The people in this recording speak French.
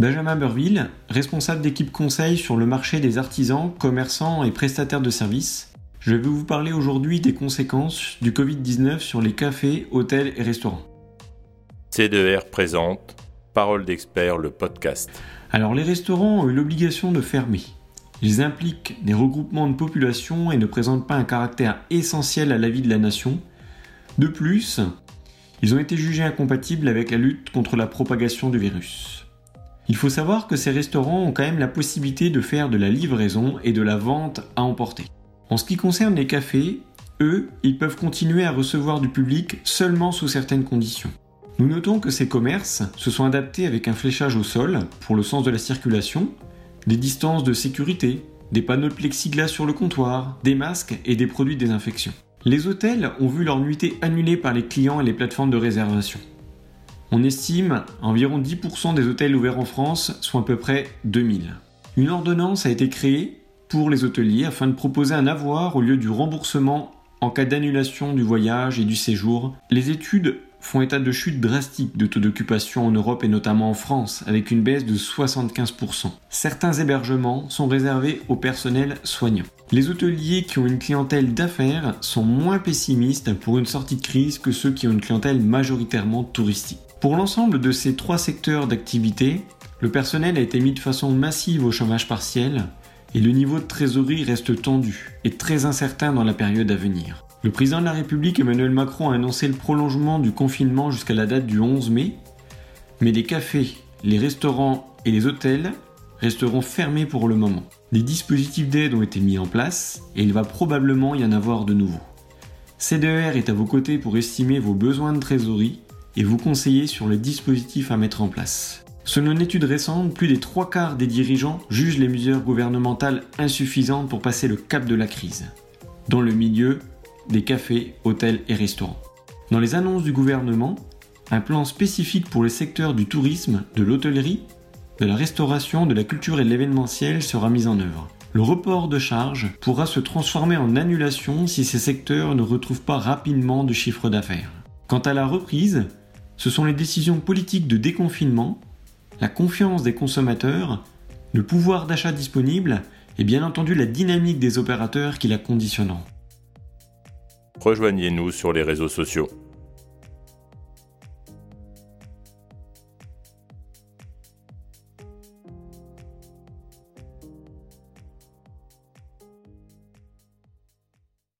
Benjamin Burville, responsable d'équipe conseil sur le marché des artisans, commerçants et prestataires de services. Je vais vous parler aujourd'hui des conséquences du Covid-19 sur les cafés, hôtels et restaurants. C2R présente Parole d'expert, le podcast. Alors les restaurants ont eu l'obligation de fermer. Ils impliquent des regroupements de population et ne présentent pas un caractère essentiel à la vie de la nation. De plus, ils ont été jugés incompatibles avec la lutte contre la propagation du virus. Il faut savoir que ces restaurants ont quand même la possibilité de faire de la livraison et de la vente à emporter. En ce qui concerne les cafés, eux, ils peuvent continuer à recevoir du public seulement sous certaines conditions. Nous notons que ces commerces se sont adaptés avec un fléchage au sol pour le sens de la circulation, des distances de sécurité, des panneaux de plexiglas sur le comptoir, des masques et des produits de désinfection. Les hôtels ont vu leur nuitée annulée par les clients et les plateformes de réservation. On estime environ 10% des hôtels ouverts en France, soit à peu près 2000. Une ordonnance a été créée pour les hôteliers afin de proposer un avoir au lieu du remboursement en cas d'annulation du voyage et du séjour. Les études font état de chute drastique de taux d'occupation en Europe et notamment en France, avec une baisse de 75%. Certains hébergements sont réservés au personnel soignant. Les hôteliers qui ont une clientèle d'affaires sont moins pessimistes pour une sortie de crise que ceux qui ont une clientèle majoritairement touristique. Pour l'ensemble de ces trois secteurs d'activité, le personnel a été mis de façon massive au chômage partiel et le niveau de trésorerie reste tendu et très incertain dans la période à venir. Le président de la République Emmanuel Macron a annoncé le prolongement du confinement jusqu'à la date du 11 mai, mais les cafés, les restaurants et les hôtels resteront fermés pour le moment. Des dispositifs d'aide ont été mis en place et il va probablement y en avoir de nouveaux. CDR est à vos côtés pour estimer vos besoins de trésorerie et vous conseiller sur les dispositifs à mettre en place. Selon une étude récente, plus des trois quarts des dirigeants jugent les mesures gouvernementales insuffisantes pour passer le cap de la crise, dans le milieu des cafés, hôtels et restaurants. Dans les annonces du gouvernement, un plan spécifique pour les secteurs du tourisme, de l'hôtellerie, de la restauration, de la culture et de l'événementiel sera mis en œuvre. Le report de charges pourra se transformer en annulation si ces secteurs ne retrouvent pas rapidement de chiffre d'affaires. Quant à la reprise, ce sont les décisions politiques de déconfinement, la confiance des consommateurs, le pouvoir d'achat disponible et bien entendu la dynamique des opérateurs qui la conditionneront. Rejoignez-nous sur les réseaux sociaux.